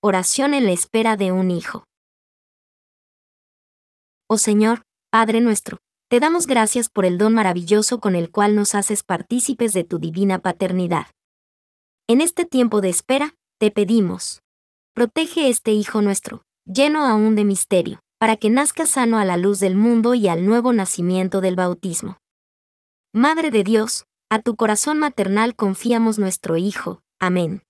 Oración en la espera de un hijo. Oh Señor, Padre nuestro, te damos gracias por el don maravilloso con el cual nos haces partícipes de tu divina paternidad. En este tiempo de espera, te pedimos, protege este Hijo nuestro, lleno aún de misterio, para que nazca sano a la luz del mundo y al nuevo nacimiento del bautismo. Madre de Dios, a tu corazón maternal confiamos nuestro Hijo. Amén.